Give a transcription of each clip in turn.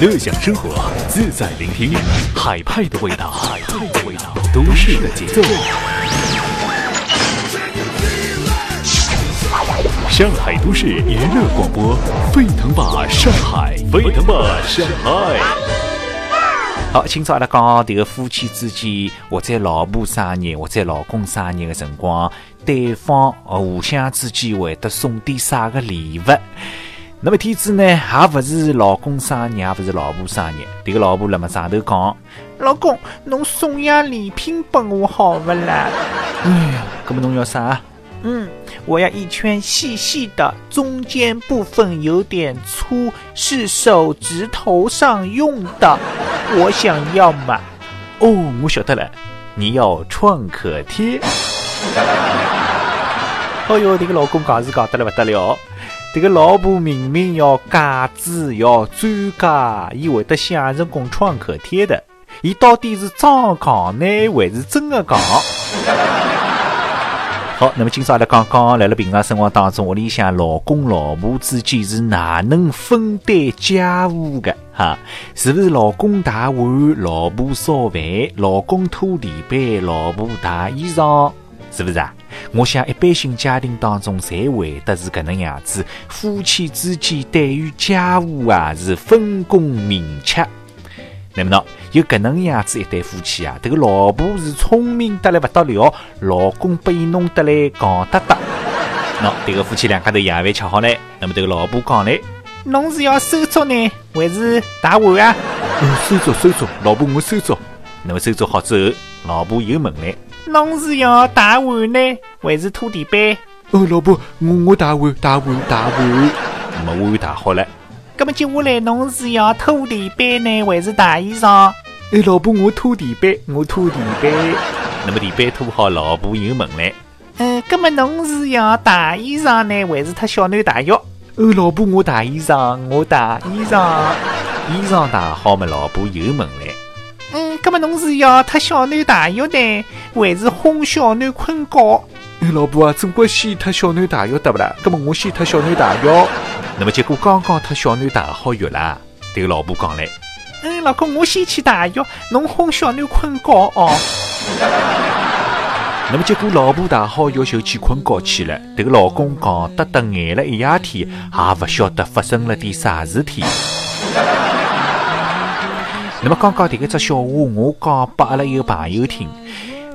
乐享生活，自在聆听，海派的味道，海派的味道，都市的节奏。上海都市娱乐广播，沸腾吧上海，沸腾吧上海。好，今朝阿拉讲这个夫妻之间，或者老婆生日，或者老公生日的辰光，对方互相之间会得送点啥个礼物？那么天子呢，也不是老公生日，也不是老婆生日。这个老婆辣么上头讲：“老公，侬送样礼品拨我好不啦？”哎呀，搿么侬要啥？嗯，我要一圈细细的，中间部分有点粗，是手指头上用的。我想要嘛。哦，我晓得了，你要创可贴。哦哟，这个老公讲是讲得了勿得了。这个老婆明明要戒指要钻戒，伊会得想成功创可贴的，伊到底是装戆呢，还是真的戆？好，那么今朝阿拉讲讲，来了平常生活当中，屋里向老公老婆之间是哪能分担家务的？哈，是不是老公洗碗，老婆烧饭，老公拖地板，老婆洗衣裳？是不是啊？我想一般性家庭当中，侪会得是搿能样子，夫妻之间对于家务啊是分工明确。那么喏，有搿能样子一对夫妻啊，迭个老婆是聪明得来不得了，老公被伊弄得来戆得得。喏，迭个夫妻两家头夜饭吃好嘞，那么迭个老婆讲嘞，侬是要收桌呢，还是打碗啊？收桌收桌，老婆我收桌。那么收桌好之后，老婆又问嘞。侬是要打碗呢，还是拖地板？哦，老婆，我我打碗，打碗，打碗。那么碗洗好了，那么接下来侬是要拖地板呢，还是洗衣裳？哎，老婆，我拖地板，我拖地板。那么地板拖好，老婆又问嘞，嗯，那么侬是要洗衣裳呢，还是他小囡洗浴？哦，老婆，我洗衣裳，我洗衣裳。衣裳洗好嘛，老婆又问嘞。嗯，那么侬是要脱小囡大浴呢，还是哄小囡困觉？哎，老婆啊，总归先脱小囡大浴得勿啦？那么我先脱小囡大浴。那么结果刚刚脱小囡洗好浴啦，这个老婆讲嘞，嗯，老公我先去洗浴，侬哄小囡困觉哦。那么结果老婆洗好浴就去困觉去了，这个老公讲得得眼了一夜天，也勿晓得发生了点啥事体。那么刚刚这个只笑话，我讲拨阿拉一个朋友听，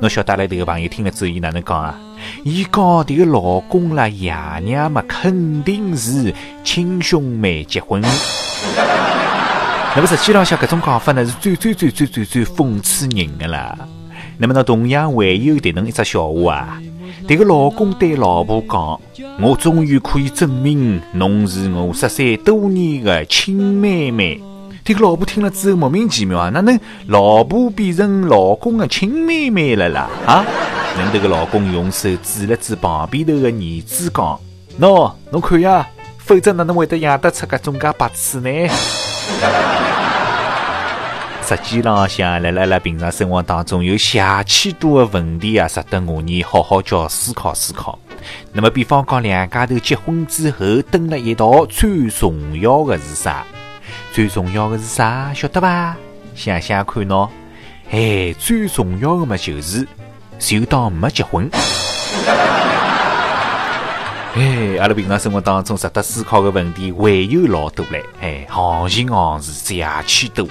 侬晓得阿拉这个朋友听了之后，伊哪能讲啊？伊讲这个老公啦，爷娘嘛，肯定是亲兄妹结婚。那么实际浪向搿种讲法呢，是最最最最最最讽刺人的啦。那么呢，同样还有迭能一只笑话啊？这个老公对老婆讲：“我终于可以证明，侬是我十三多年的亲妹妹。”这个老婆听了之后莫名其妙啊，哪能老婆变成老公的亲妹妹了啦？啊！那这个老公用手指了指旁边头的儿子讲：“喏，侬看呀，否则哪能会得养得出搿种介白痴呢？” 实际浪向，辣辣辣平常生活当中有邪气多的问题啊，值得我儿好好叫思考思考。那么，比方讲两家头结婚之后蹲了一道，最重要的是啥？最重要的是啥？晓得伐？想想看喏，哎，最重要的嘛就是，就当没结婚。哎，阿拉平常生活当中值得思考的问题还有老多嘞。哎，行情行事邪气多。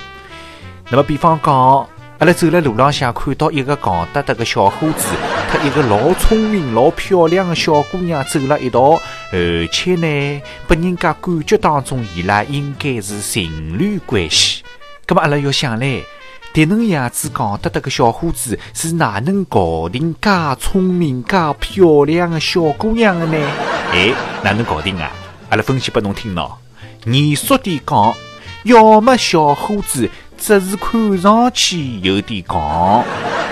那么，比方讲，阿拉走在路浪向看到一个戆得得个小伙子，和一个老聪明、老漂亮的小姑娘走了一道。而且呢，拨人家感觉当中，伊拉应该是情侣关系。咁么阿拉要想嘞，迭能样子戆得得个小伙子是哪能搞定介聪明、介漂亮的小姑娘的呢？哎，哪能搞定啊？阿拉分析拨侬听喏。严肃点讲，要么小伙子只是看上去有点戆，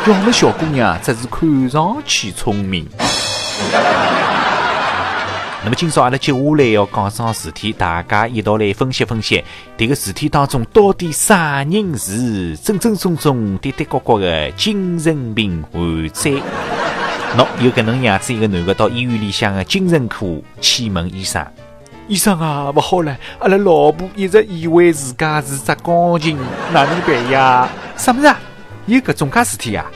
要么小姑娘只是看上去聪明。那么今朝阿拉接下来要讲桩事体，大家一道来分析分析，这个事体当中到底啥人是真真正正宗宗、的的确确的精神病患者？喏，有搿能样子一个男的到医院里向的精神科去问医生：“医生啊，勿好了！阿拉老婆一直以为自家是只钢琴，哪能办呀？啥么事？有搿种介事体呀？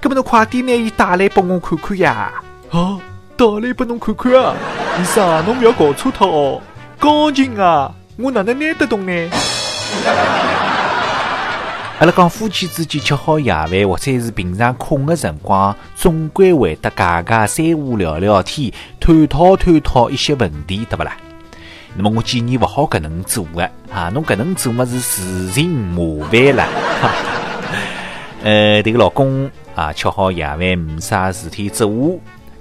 搿么侬快点拿伊带来拨我看看呀！啊，带来拨侬看看啊！医生，侬勿要搞错脱哦！钢琴啊，我哪能拿得动呢？阿拉讲夫妻之间吃好夜饭，或者是平常空的辰光，总归会得家家三胡聊聊天，探讨探讨一些问题，对勿啦？那么我建议勿好搿能做个啊！侬搿能做么是自寻麻烦了。呃，迭个老公啊，吃好夜饭没啥事体做，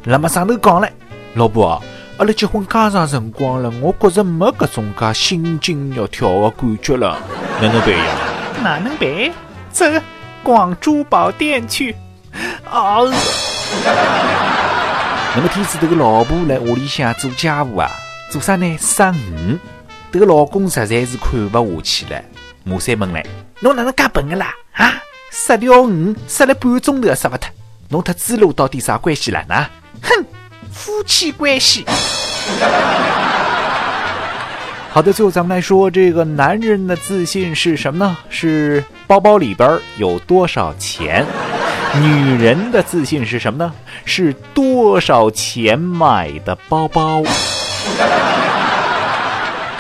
那么上头讲了，老婆啊，阿拉结婚介长辰光了，我觉着没搿种介心惊肉跳的感觉了，哪能办呀？哪能办？走，逛珠宝店去。哦。那么天子这个老婆来屋里向做家务啊？做啥呢？杀鱼。这个老公实在是看不下去了，马三问来：“侬哪能介笨的啦？啊，杀条鱼杀了半个钟头也杀不脱。侬和猪猡到底啥关系啦？呢？哼，夫妻关系。好的，最后咱们来说，这个男人的自信是什么呢？是包包里边有多少钱。女人的自信是什么呢？是多少钱买的包包。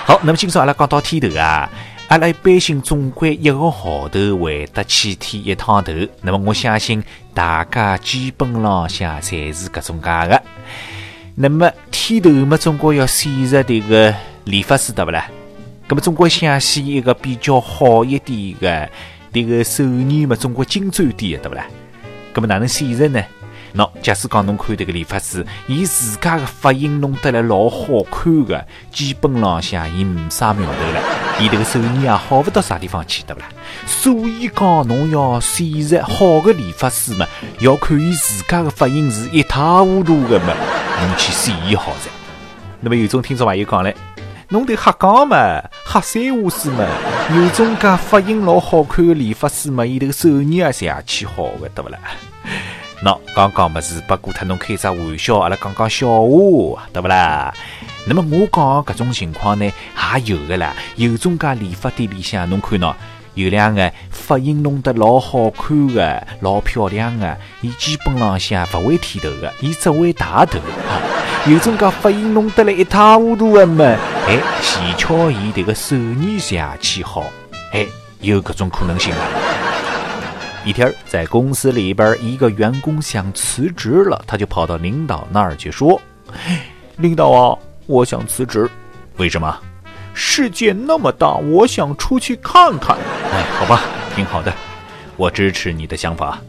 好，那么今朝阿拉讲到剃头啊，阿拉一般性总归一个号头会得去剃一趟头。那么我相信大家基本浪向侪是搿种介的。那么剃头嘛，总归要选择这个理发师，对不啦？那么总归想选一个比较好一点的，这个手艺嘛，总归精湛点的，对不啦？那么哪能选择呢？喏，假使讲侬看这个理发师，伊自家的发型弄得来老好看的，基本浪向伊没啥苗头了，伊这个手艺啊好不到啥地方去，对不啦？所以讲侬要选择好的理发师嘛，要看伊自家的发型是一塌糊涂的嘛，侬去选伊好噻。那么有种听众朋友讲嘞，侬得瞎讲嘛，瞎三胡四嘛，有种介发型老好看的理发师嘛，伊这个手艺也是也去好的，对不啦？喏，刚刚么是不过他侬开只玩笑，阿拉讲讲笑话，对不啦？那么我讲搿种情况呢，还有的啦，有种家理发店里向，侬看喏，有两个发型弄得老好看的、老漂亮的，伊基本浪向勿会剃头的，伊只会打头。有种家发型弄得来一塌糊涂的嘛，哎，蹊跷伊迭个手艺也去好，哎，有搿种可能性啊。一天，在公司里边，一个员工想辞职了，他就跑到领导那儿去说：“领导啊，我想辞职。为什么？世界那么大，我想出去看看。哎，好吧，挺好的，我支持你的想法。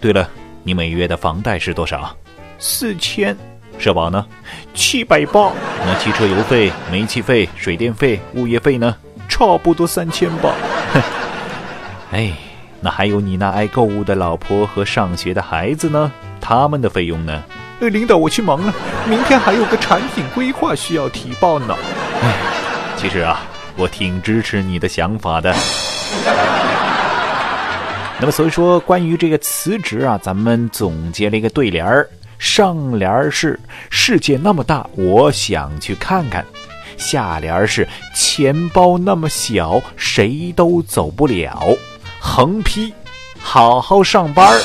对了，你每月的房贷是多少？四千。社保呢？七百八。那汽车油费、煤气费、水电费、物业费呢？差不多三千吧。哎。”那还有你那爱购物的老婆和上学的孩子呢？他们的费用呢？呃，领导，我去忙了，明天还有个产品规划需要提报呢。哎，其实啊，我挺支持你的想法的。那么，所以说关于这个辞职啊，咱们总结了一个对联儿：上联儿是“世界那么大，我想去看看”，下联儿是“钱包那么小，谁都走不了”。横批：好好上班儿。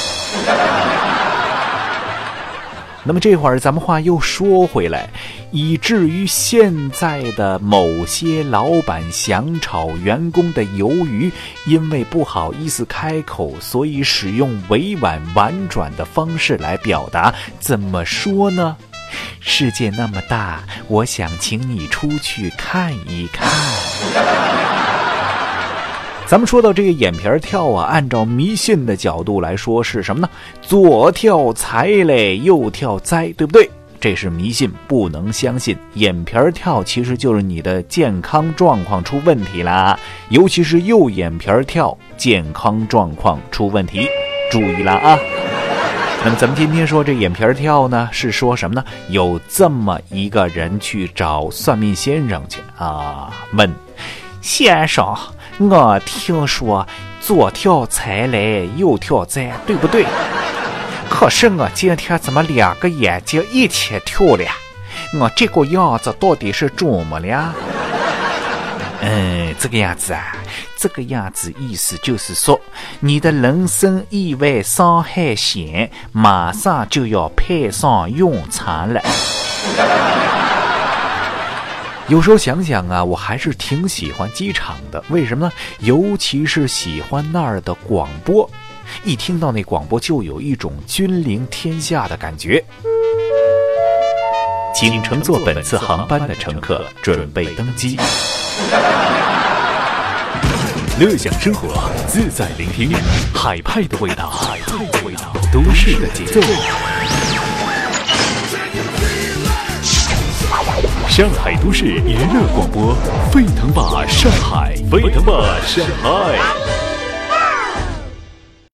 那么这会儿咱们话又说回来，以至于现在的某些老板想炒员工的鱿鱼，因为不好意思开口，所以使用委婉婉转的方式来表达。怎么说呢？世界那么大，我想请你出去看一看。咱们说到这个眼皮儿跳啊，按照迷信的角度来说是什么呢？左跳财嘞，右跳灾，对不对？这是迷信，不能相信。眼皮儿跳其实就是你的健康状况出问题啦，尤其是右眼皮儿跳，健康状况出问题，注意了啊！那么咱们今天说这眼皮儿跳呢，是说什么呢？有这么一个人去找算命先生去啊，问先生。我听说左跳财来，右跳灾，对不对？可是我今天怎么两个眼睛一起跳了？我这个样子到底是怎么了？嗯，这个样子啊，这个样子意思就是说，你的人身意外伤害险马上就要派上用场了。有时候想想啊，我还是挺喜欢机场的，为什么呢？尤其是喜欢那儿的广播，一听到那广播就有一种君临天下的感觉。请乘坐本次航班的乘客准备登机。乐享生活，自在聆听，海派的味道，海派的味道，都市的节奏。上海都市娱乐广播，沸腾吧上海，沸腾吧上海。